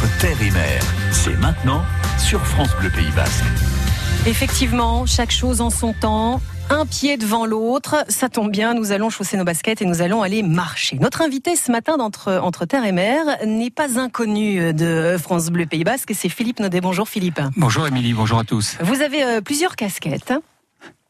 entre terre et mer. C'est maintenant sur France Bleu Pays Basque. Effectivement, chaque chose en son temps un pied devant l'autre. Ça tombe bien, nous allons chausser nos baskets et nous allons aller marcher. Notre invité ce matin d'entre entre terre et mer n'est pas inconnu de France Bleu Pays Basque, c'est Philippe Naudet. Bonjour Philippe. Bonjour Émilie, bonjour à tous. Vous avez euh, plusieurs casquettes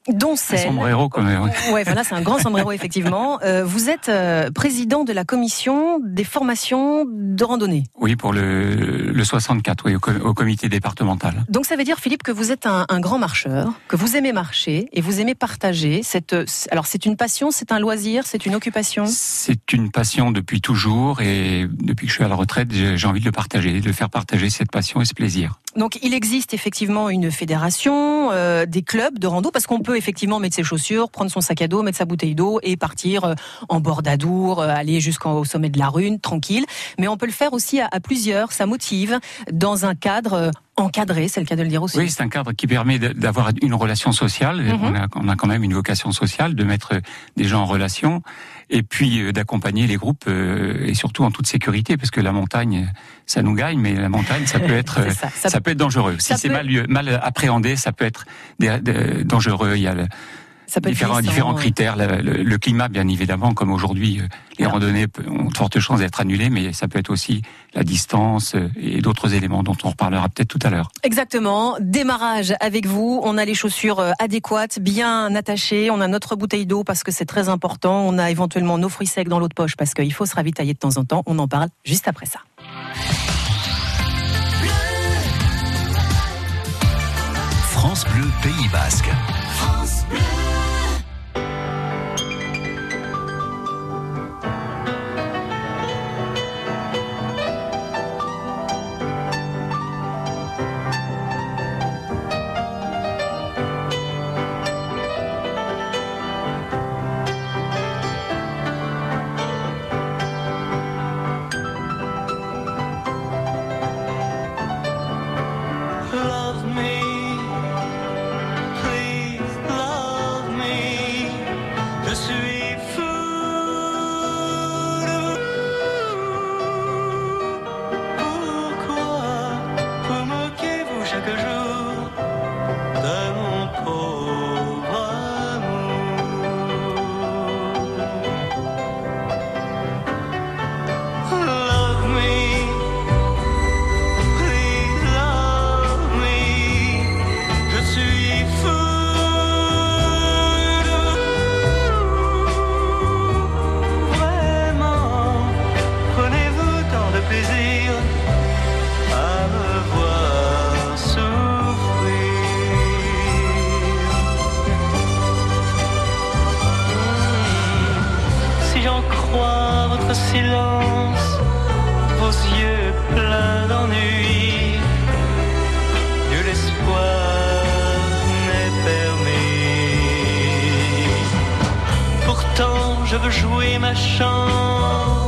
dont celle. Un sombrero quand même. Ouais, voilà, c'est un grand sombrero effectivement. Euh, vous êtes euh, président de la commission des formations de randonnée. Oui, pour le, le 64, oui, au, comité départemental. Donc ça veut dire Philippe que vous êtes un, un, grand marcheur, que vous aimez marcher et vous aimez partager cette. Alors c'est une passion, c'est un loisir, c'est une occupation? C'est une passion depuis toujours et depuis que je suis à la retraite, j'ai envie de le partager, de faire partager cette passion et ce plaisir. Donc il existe effectivement une fédération, euh, des clubs de rando, parce qu'on peut effectivement mettre ses chaussures, prendre son sac à dos, mettre sa bouteille d'eau et partir euh, en bord d'Adour, euh, aller jusqu'au sommet de la Rune, tranquille. Mais on peut le faire aussi à, à plusieurs, ça motive, dans un cadre euh, encadré, c'est le cas de le dire aussi. Oui, c'est un cadre qui permet d'avoir une relation sociale. Mhm. on, a, on, a, quand même une vocation sociale de mettre des gens en relation et puis euh, d'accompagner les groupes euh, et surtout en toute sécurité parce que la montagne, ça nous gagne, mais la montagne, ça peut être, ça, ça, ça, peut être dangereux. Si c'est peut... mal, mal appréhendé, ça peut être dangereux. Il y a le, ça peut différents, différents critères. Le, le, le, climat, bien évidemment, comme aujourd'hui, euh, les randonnées ont de fortes chances d'être annulées, mais ça peut être aussi la distance euh, et d'autres éléments dont on reparlera peut-être tout à l'heure. Exactement. Démarrage avec vous. On a les chaussures euh, adéquates, bien attachées. On a notre bouteille d'eau parce que c'est très important. On a éventuellement nos fruits secs dans l'autre poche parce qu'il faut se ravitailler de temps en temps. On en parle juste après ça. France Bleu Pays Basque. Veux jouer ma chance,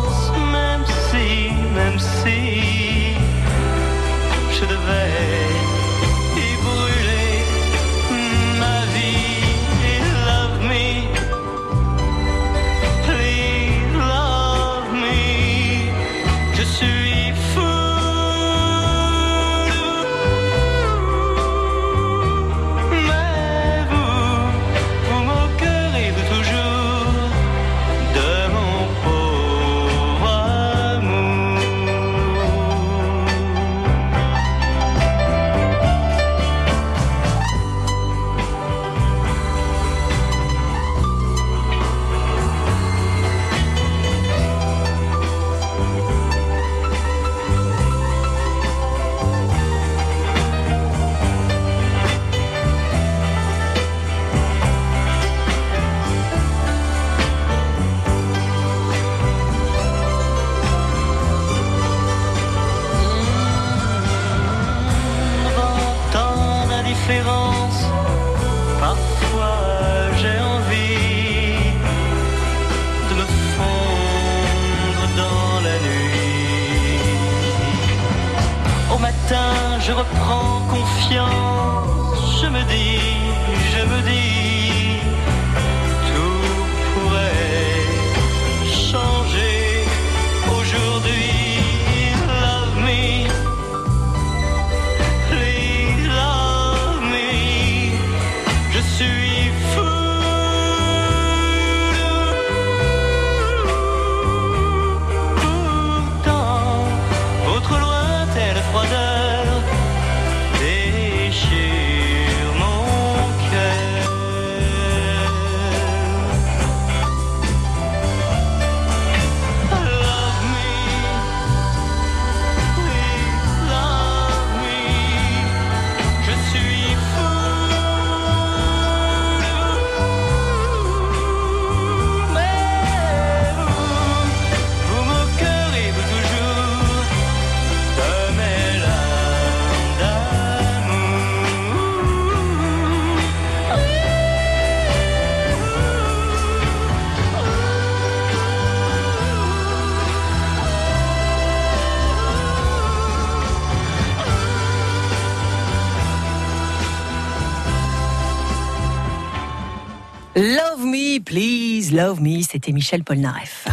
love me, c'était Michel Polnareff.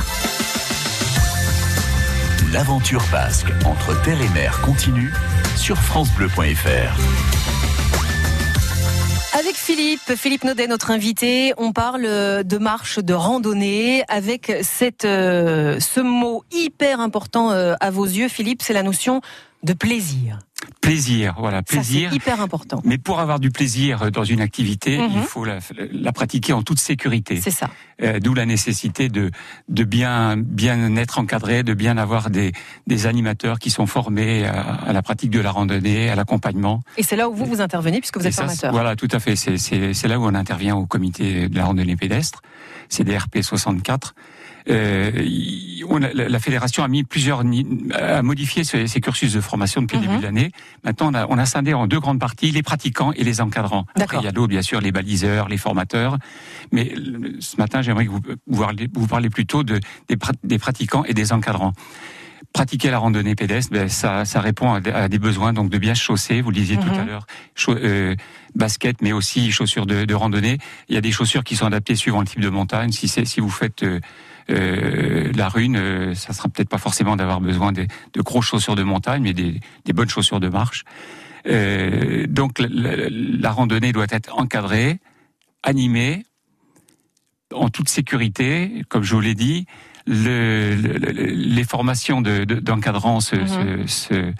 L'aventure basque entre terre et mer continue sur francebleu.fr. Avec Philippe, Philippe Naudet, notre invité, on parle de marche, de randonnée, avec cette, euh, ce mot hyper important euh, à vos yeux, Philippe, c'est la notion de plaisir. Plaisir, voilà, plaisir. C'est hyper important. Mais pour avoir du plaisir dans une activité, Mhm. il faut la, la, pratiquer en toute sécurité. C'est ça. Euh, D'où la nécessité de, de bien, bien être encadré, de bien avoir des, des animateurs qui sont formés à, à la pratique de la randonnée, à l'accompagnement. Et c'est là où vous vous intervenez puisque vous êtes ça, formateur. Voilà, tout à fait. C'est- là où on intervient au comité de la randonnée pédestre. C'est des RP 64. Euh, il- on a- la, fédération a mis plusieurs, a modifié ses, ses cursus de formation depuis le Mhm. début de l'année. Maintenant, on a, on a scindé en deux grandes parties les pratiquants et les encadrants. Après, il y a d'autres, bien sûr, les baliseurs, les formateurs. Mais ce matin, j'aimerais que vous, vous parliez, plutôt de, des, prat- des pratiquants et des encadrants. Pratiquer la randonnée pédestre, ben, ça, ça répond à, des- besoins donc de bien se chausser. Vous le disiez tout Mhm. à l'heure, chau- euh, basket, mais aussi chaussures de, de randonnée. Il y a des chaussures qui sont adaptées suivant le type de montagne. Si vous faites euh, euh, la rune, euh, ça sera peut-être pas forcément d'avoir besoin de, de grosses chaussures de montagne, mais des, des bonnes chaussures de marche. Euh, donc la, la- la randonnée doit être encadrée, animée, en toute sécurité, comme je vous l'ai dit. Le, le- le- les formations de- de- d'encadrants se, Mhm. se- se-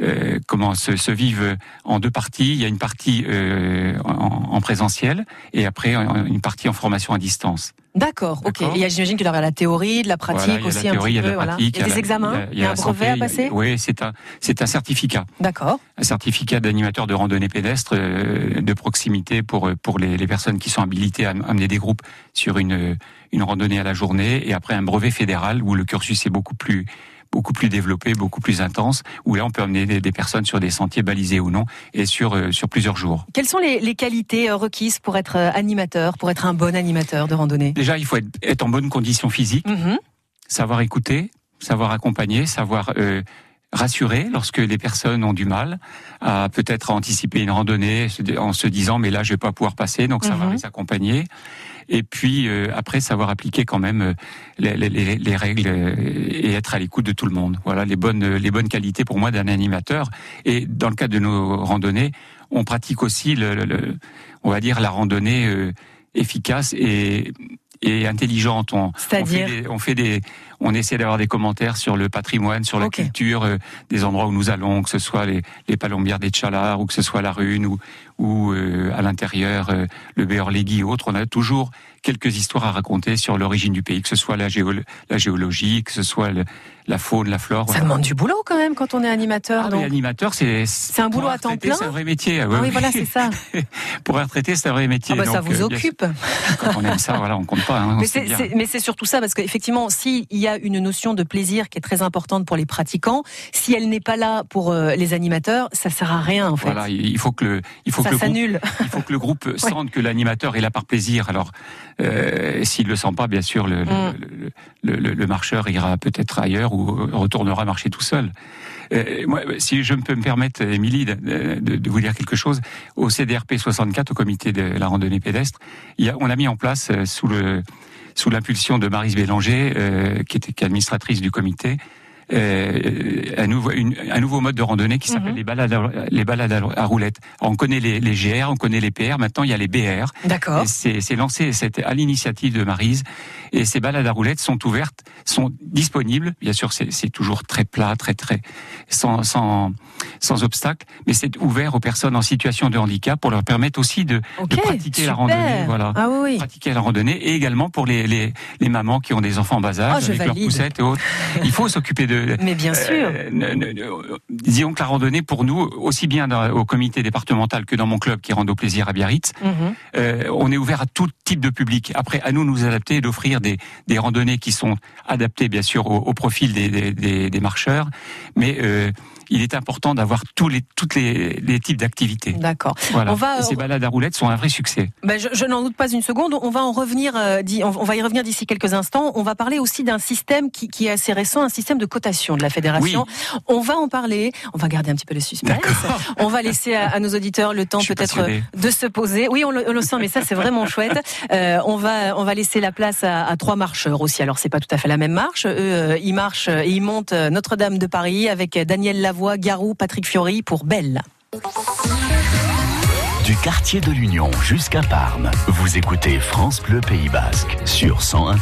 euh, comment se, se vivent en deux parties. Il y a une partie euh, en, en présentiel et après une partie en formation à distance. D'accord, ok. Et il y a, j'imagine qu'il y avoir la théorie, de la pratique Voilà, aussi la un théorie, il y petit a peu. la voilà. pratique, Il y a des examens, il y a, un brevet santé, à passer? Oui, c'est un, c'est un certificat. D'accord. un certificat d'animateur de randonnée pédestre euh, de proximité pour pour les, les personnes qui sont habilitées à amener des groupes sur une une randonnée à la journée et après un brevet fédéral où le cursus est beaucoup plus beaucoup plus développé, beaucoup plus intense, où là on peut amener des, des personnes sur des sentiers balisés ou non et sur euh, sur plusieurs jours. Quelles sont les, les qualités euh, requises pour être euh, animateur, pour être un bon animateur de randonnée? Déjà, il faut être, être en bonne condition physique, Mhm. savoir écouter, savoir accompagner, savoir euh, rassurer lorsque les personnes ont du mal à peut-être anticiper une randonnée en se disant mais là je vais pas pouvoir passer donc savoir Mhm. les accompagner et puis euh, après savoir appliquer quand même euh, les, les- les- les règles euh, et être à l'écoute de tout le monde voilà les bonnes les bonnes qualités pour moi d'un animateur et dans le cadre de nos randonnées on pratique aussi le, le- le- on va dire la randonnée euh, efficace et et intelligente. On, on fait C'est-à-dire des, on fait des, on essaie d'avoir des commentaires sur le patrimoine, sur la culture euh, des endroits où nous allons, que ce soit les, les palombières des Tchalars ou que ce soit la Rune ou, ou euh, à l'intérieur euh, le Béorlégui ou autre. On a toujours quelques histoires à raconter sur l'origine du pays, que ce soit la, géolo- la géologie, que ce soit le- la faune, la flore. Ça voilà. demande du boulot quand même quand on est animateur. Ah, donc. animateur, c'est C'est un boulot à temps plein C'est un vrai métier. Ah oui, voilà, c'est ça. pour un retraité, c'est un vrai métier. Ah bah, ça vous occupe. Quand on aime ça, voilà, on compte pas. Hein, mais c'est surtout ça, parce qu'effectivement, s'il y a une notion de plaisir qui est très importante pour les pratiquants, si elle n'est pas là pour euh, les animateurs, ça sert à rien en fait. Voilà, il faut que le, il faut ça que le groupe il faut que le groupe sente que l'animateur est là par plaisir. Alors, euh, s'il le sent pas, bien sûr, le, Mm. le, le, le- le marcheur ira peut-être ailleurs ou retournera marcher tout seul. Euh, moi, si je peux me permettre, Émilie, de, de- de vous dire quelque chose, au CDRP 64, au comité de la randonnée pédestre, il y a, on a mis en place euh, sous le sous l'impulsion de Marise Bélanger, euh, qui était administratrice du comité, un, nouveau, une- un nouveau mode de randonnée qui s'appelle Mhm. les balades, à, les balades à, roulettes. Alors, on connaît les, les GR, on connaît les PR, maintenant il y a les BR. D'accord. C'est lancé, à l'initiative de Marise. Et ces balades à roulettes sont ouvertes, sont disponibles. Bien sûr, c'est toujours très plat, très très sans sans sans obstacle, mais c'est ouvert aux personnes en situation de handicap pour leur permettre aussi de, de pratiquer la randonnée. Voilà Ah oui, pratiquer la randonnée et également pour les, les, les mamans qui ont des enfants en bas âge je avec leurs poussettes et autres. Il faut s'occuper de. Mais bien sûr. Euh, ne- disons que la randonnée pour nous, aussi bien dans- au comité départemental que dans mon club qui est Rando Plaisir à Biarritz, Mhm. euh, on est ouvert à tout type de public. Après, à nous de nous adapter et d'offrir des, des randonnées qui sont adaptées bien sûr au, au profil des, des, des- marcheurs, mais euh, il est important d'avoir tous les toutes les, les types d'activités. D'accord. Voilà. On va- Et ces balades à roulettes sont un vrai succès. Ben, je, je n'en doute pas une seconde. On va en revenir. euh, on, va y revenir d'ici quelques instants. On va parler aussi d'un système qui, qui est assez récent, un système de cotation de la fédération. On va en parler. On va garder un petit peu le suspense. On va laisser à, nos auditeurs le temps peut-être de se poser. Oui, on le, sent, mais ça c'est vraiment chouette. Euh, on va on va laisser la place à, trois marcheurs aussi. Alors c'est pas tout à fait la même marche. Eux, euh, ils marchent et ils montent Notre-Dame de Paris avec Daniel Lavoie, Garou, Patrick Fiori pour Belle. Du quartier de l'Union jusqu'à Parme, vous écoutez France Bleu Pays Basque sur 1013.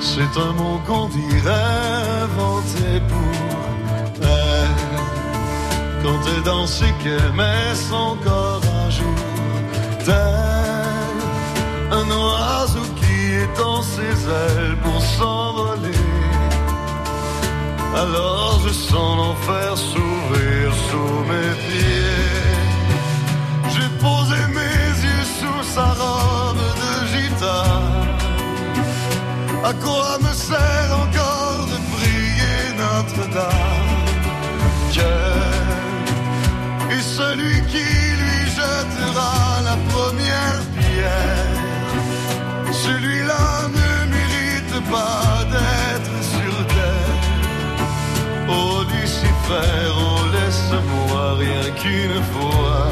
C'est un mot qu'on dirait inventé pour elle. Quand elle danse qu'elle met son corps à jour, un oiseau dans ses ailes pour s'envoler. Alors je sens l'enfer s'ouvrir sous mes pieds. J'ai posé mes yeux sous sa robe de gitane. À quoi me sert encore de briller Notre-Dame? Est celui qui lui jettera la première pierre? Lucifer, oh laisse-moi rien qu'une fois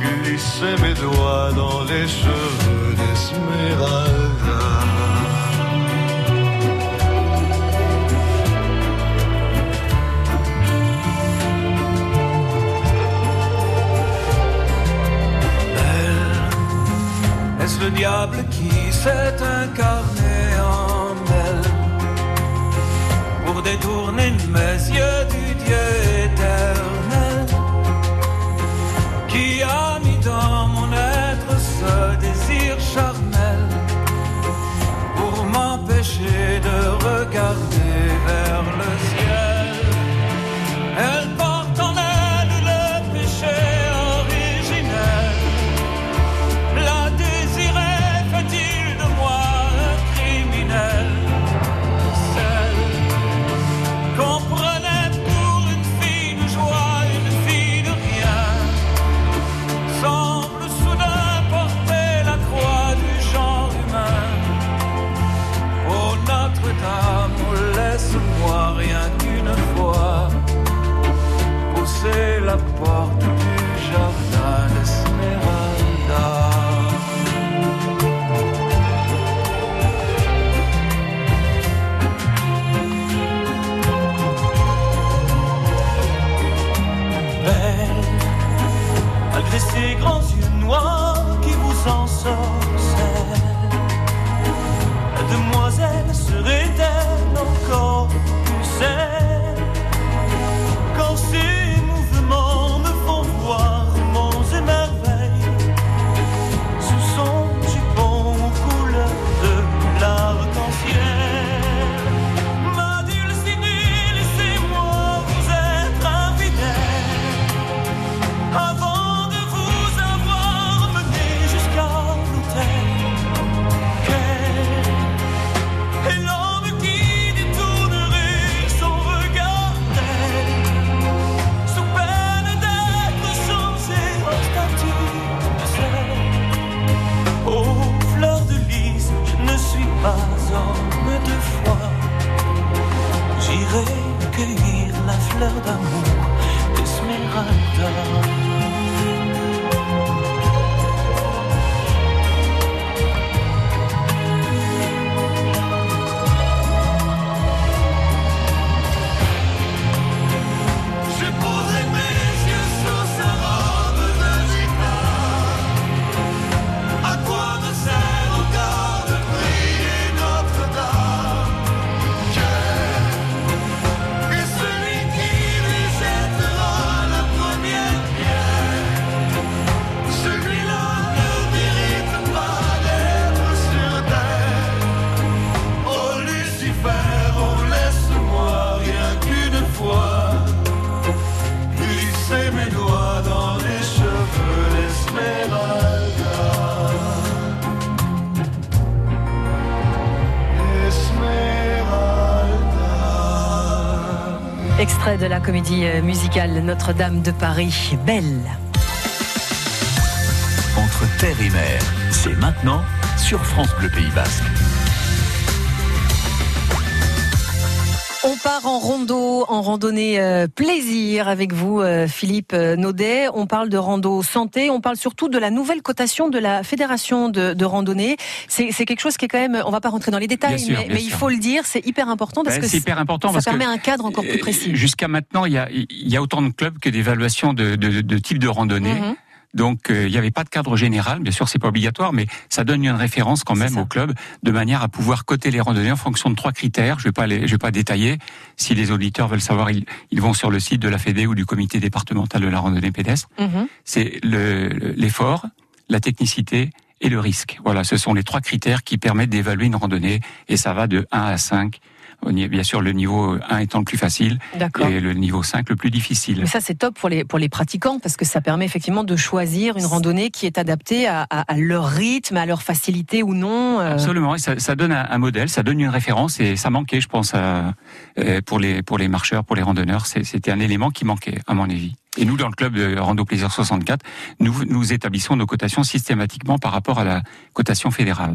glisser mes doigts dans les cheveux d'Esmeralda. le diable qui s'est incarné détourner mes yeux du Dieu comédie euh, musicale Notre-Dame de Paris, Belle. Entre terre et mer, c'est maintenant sur France Bleu Pays Basque. Part en rando, en randonnée euh, plaisir avec vous, euh, Philippe euh, Naudet. On parle de rando santé, on parle surtout de la nouvelle cotation de la fédération de, de randonnée. C'est quelque chose qui est quand même, on va pas rentrer dans les détails, sûr, mais, il faut le dire, c'est hyper important parce Ben, que c'est hyper important ça parce permet que un cadre encore plus précis. Jusqu'à maintenant, il y a, il y a autant de clubs que d'évaluations de, de, de type de randonnée. Mhm. Donc, euh, il n'y avait pas de cadre général. Bien sûr, c'est pas obligatoire, mais ça donne une référence quand même au club, de manière à pouvoir coter les randonnées en fonction de trois critères. Je vais pas les, je vais pas détailler. Si les auditeurs veulent savoir, ils, ils vont sur le site de la Fédé ou du comité départemental de la randonnée pédestre. Mhm. C'est le- l'effort, la technicité et le risque. Voilà, ce sont les trois critères qui permettent d'évaluer une randonnée, et ça va de 1 à 5. Bien sûr, le niveau 1 étant le plus facile et le niveau 5 le plus difficile. Mais ça, c'est top pour les, pour les pratiquants parce que ça permet effectivement de choisir une randonnée qui est adaptée à, à- à leur rythme, à leur facilité ou non. euh. Absolument, et ça, ça donne un, un modèle, ça donne une référence, et ça manquait, je pense, à, euh, pour les pour les marcheurs, pour les randonneurs, c'était un élément qui manquait, à mon avis. Et nous, dans le club de Rando Plaisir 64, nous nous établissons nos cotations systématiquement par rapport à la cotation fédérale.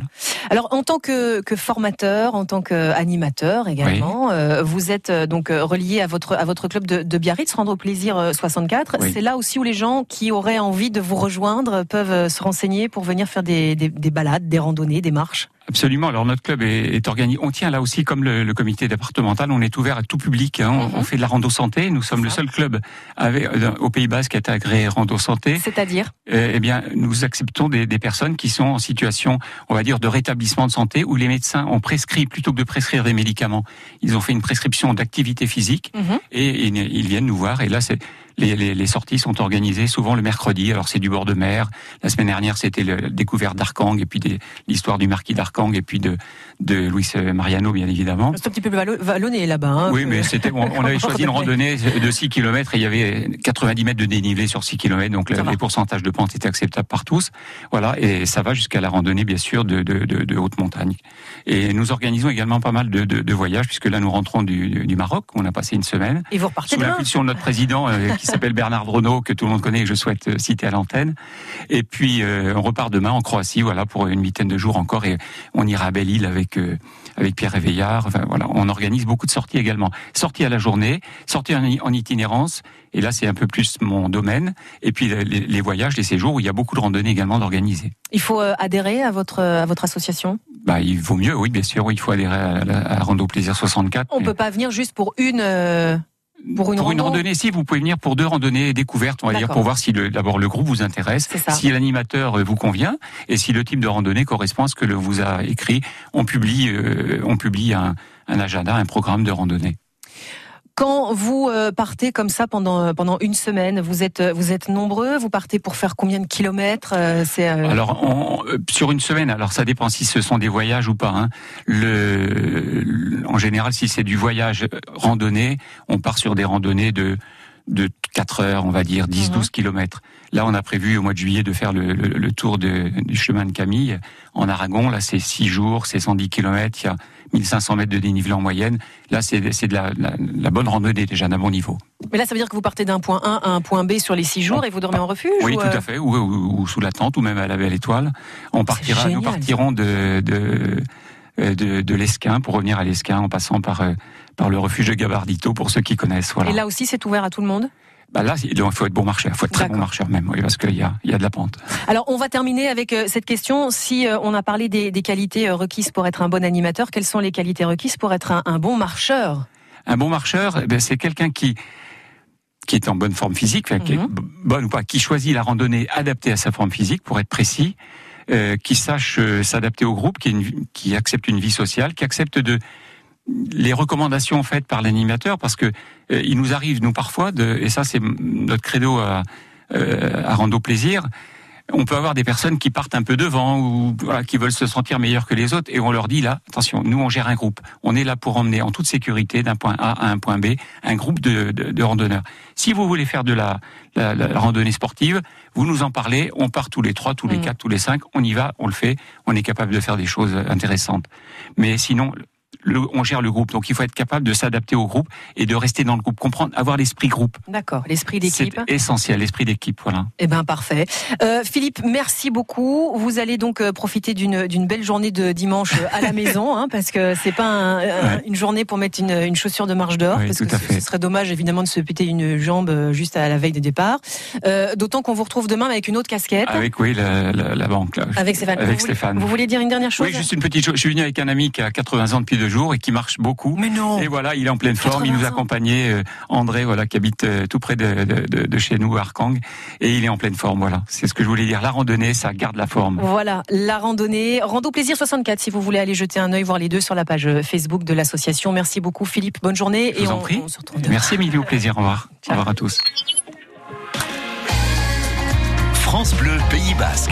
Alors, en tant que, que formateur, en tant qu'animateur également, euh, vous êtes euh, donc euh, relié à votre, à votre club de, de Biarritz, Rendre Plaisir euh, 64. Oui. C'est là aussi où les gens qui auraient envie de vous rejoindre peuvent se renseigner pour venir faire des, des, des balades, des randonnées, des marches. Absolument. Alors notre club est, est organisé. On tient là aussi comme le, le comité départemental. On est ouvert à tout public. hein. On- Mhm. On fait de la rando santé. Nous sommes le seul club avec, euh, au Pays Basque qui est agréé rando santé. C'est-à-dire Euh, eh bien, nous acceptons des, des personnes qui sont en situation, on va dire, de rétablissement de santé, où les médecins ont prescrit, plutôt que de prescrire des médicaments, ils ont fait une prescription d'activité physique Mhm. et, ils- ils viennent nous voir. Et là, c'est les, les- les sorties sont organisées souvent le mercredi. Alors c'est du bord de mer. La semaine dernière, c'était le- la découverte d'Arkang et puis l'histoire du marquis d'Arkang et puis de, de Luis Mariano, bien évidemment. C'est un petit peu vallonné là-bas. hein, Oui, mais c'était, on, on avait choisi une randonnée de 6 km et il y avait 90 mètres de dénivelé sur 6 km, donc Ça va. les pourcentages de pente étaient acceptables par tous. Voilà, et ça va jusqu'à la randonnée, bien sûr, de, de, de, de haute montagne. Et nous organisons également pas mal de, voyages, puisque là, nous rentrons du, du Maroc. On a passé une semaine. Et vous repartez Sous l'impulsion de notre président, euh, qui s'appelle Bernard Vrono, que tout le monde connaît et que je souhaite euh, citer à l'antenne. Et puis, euh, on repart demain en Croatie, voilà, pour une huitaine de jours encore, et on ira à Belle-Île avec, euh, avec Pierre Réveillard. Enfin, voilà, on organise beaucoup de sorties également. Sorties à la journée, sorties en, itinérance, et là, c'est un peu plus mon domaine. Et puis, les, les voyages, les séjours, où il y a beaucoup de randonnées également d'organiser. Il faut adhérer à votre, à votre association? Bah, il vaut mieux, oui, bien sûr, oui, il faut adhérer à, Rando Plaisir 64. On mais- peut pas venir juste pour une... euh, Pour une rando randonnée, si vous pouvez venir pour deux randonnées découvertes, on va dire, pour voir si d'abord le groupe vous intéresse, si l'animateur euh, vous convient et si le type de randonnée correspond à ce que le vous a écrit. On publie, euh, on publie un, un agenda, un programme de randonnée. Quand vous euh, partez comme ça pendant pendant une semaine, vous êtes vous êtes nombreux. Vous partez pour faire combien de kilomètres euh, C'est euh, Alors, on- euh, sur une semaine, alors ça dépend si ce sont des voyages ou pas. hein. Le, en général, si c'est du voyage euh, randonnée, on part sur des randonnées de de 4 heures, on va dire, 10-12 Mhm. kilomètres. Là, on a prévu au mois de juillet de faire le, le- le tour de- du chemin de Camille en Aragon. Là, c'est 6 jours, c'est 110 kilomètres, il y a 1500 mètres de dénivelé en moyenne. Là, c'est c'est de la, la- la bonne randonnée déjà d'un bon niveau. Mais là, ça veut dire que vous partez d'un point A à un point B sur les six jours et vous dormez en refuge Oui, ou, tout euh, à fait, ou, ou- ou sous la tente, ou même à la belle étoile. On partira, nous partirons de de, euh, de, de l'Esquin pour revenir à l'Esquin en passant par euh, par le refuge de Gabardito pour ceux qui connaissent. Voilà. Et là aussi, c'est ouvert à tout le monde? Bah là, il faut être bon marcheur, il faut être très bon marcheur même, oui, parce qu'il y a y a de la pente. Alors, on va terminer avec euh, cette question. Si euh, on a parlé des, des qualités euh, requises pour être un bon animateur, quelles sont les qualités requises pour être un, un bon marcheur? Un bon marcheur, eh c'est quelqu'un qui qui est en bonne forme physique, enfin, qui est Mhm. b- bonne ou pas, qui choisit la randonnée adaptée à sa forme physique pour être précis, euh, qui sache euh, s'adapter au groupe, qui, une- qui accepte une vie sociale, qui accepte de les recommandations faites par l'animateur, parce que euh, il nous arrive nous parfois de, et ça c'est notre credo à, euh, à Rando Plaisir. On peut avoir des personnes qui partent un peu devant ou voilà, qui veulent se sentir meilleurs que les autres et on leur dit là, attention, nous on gère un groupe. On est là pour emmener en toute sécurité d'un point A à un point B un groupe de, de, de randonneurs. Si vous voulez faire de la, la, la randonnée sportive, vous nous en parlez, on part tous les trois, tous les Mhm. quatre, tous les cinq, on y va, on le fait, on est capable de faire des choses intéressantes. Mais sinon, le, on gère le groupe. Donc il faut être capable de s'adapter au groupe et de rester dans le groupe, comprendre, avoir l'esprit groupe. D'accord, l'esprit C'est d'équipe. essentiel, l'esprit d'équipe, voilà. Eh ben parfait. Euh, Philippe, merci beaucoup. Vous allez donc euh, profiter d'une belle journée de dimanche euh, à la maison, hein, parce que c'est pas un- un- Ouais. une journée pour mettre une, une chaussure de marche dehors, Oui, parce que ce, serait dommage évidemment de se péter une jambe juste à la veille des départs. Euh, D'autant qu'on vous retrouve demain avec une autre casquette. Avec oui la, la, la banque là. Avec Stéphane. Avec vous, voulez- Stéphane. vous voulez dire une dernière chose? Oui, juste une petite chose. Je suis venu avec un ami qui a 80 ans depuis deux jours et qui marche beaucoup. Mais non. Et voilà, il est en pleine forme. Il nous 80 ans. accompagnait, euh, André, voilà, qui habite euh, tout près de, de, de- de chez nous, à Arkang, et il est en pleine forme. Voilà, c'est ce que je voulais dire. La randonnée, ça garde la forme. Voilà, la randonnée. Rando Plaisir 64, si vous voulez aller jeter un œil, voir les deux sur la page Facebook de l'association. Merci beaucoup Philippe, bonne journée. Je vous et en on, prie. on se retrouve. Merci Émilie, au plaisir. Au revoir. Au revoir à tous. France Bleu Pays Basque.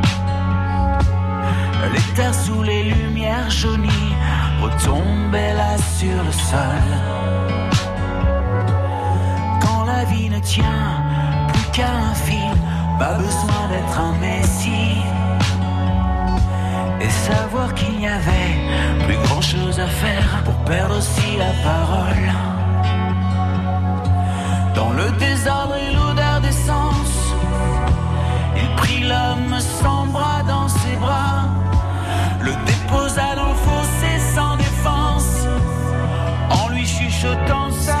les terres sous les lumières jaunies retombaient là sur le sol. Quand la vie ne tient plus qu'à un fil, pas besoin d'être un messie. Et savoir qu'il n'y avait plus grand chose à faire pour perdre aussi la parole. Dans le désordre et l'odeur d'essence, il prit l'homme sans bras dans ses bras, le déposa dans le fossé sans défense, en lui chuchotant ça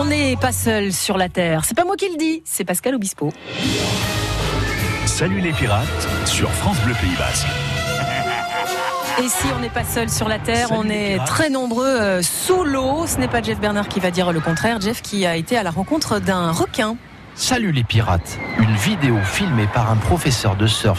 On n'est pas seul sur la Terre. C'est pas moi qui le dis, c'est Pascal Obispo. Salut les pirates sur France Bleu Pays Basque. Et si on n'est pas seul sur la Terre, Salut on est très nombreux euh, sous l'eau. Ce n'est pas Jeff Bernard qui va dire le contraire. Jeff qui a été à la rencontre d'un requin. Salut les pirates Une vidéo filmée par un professeur de surf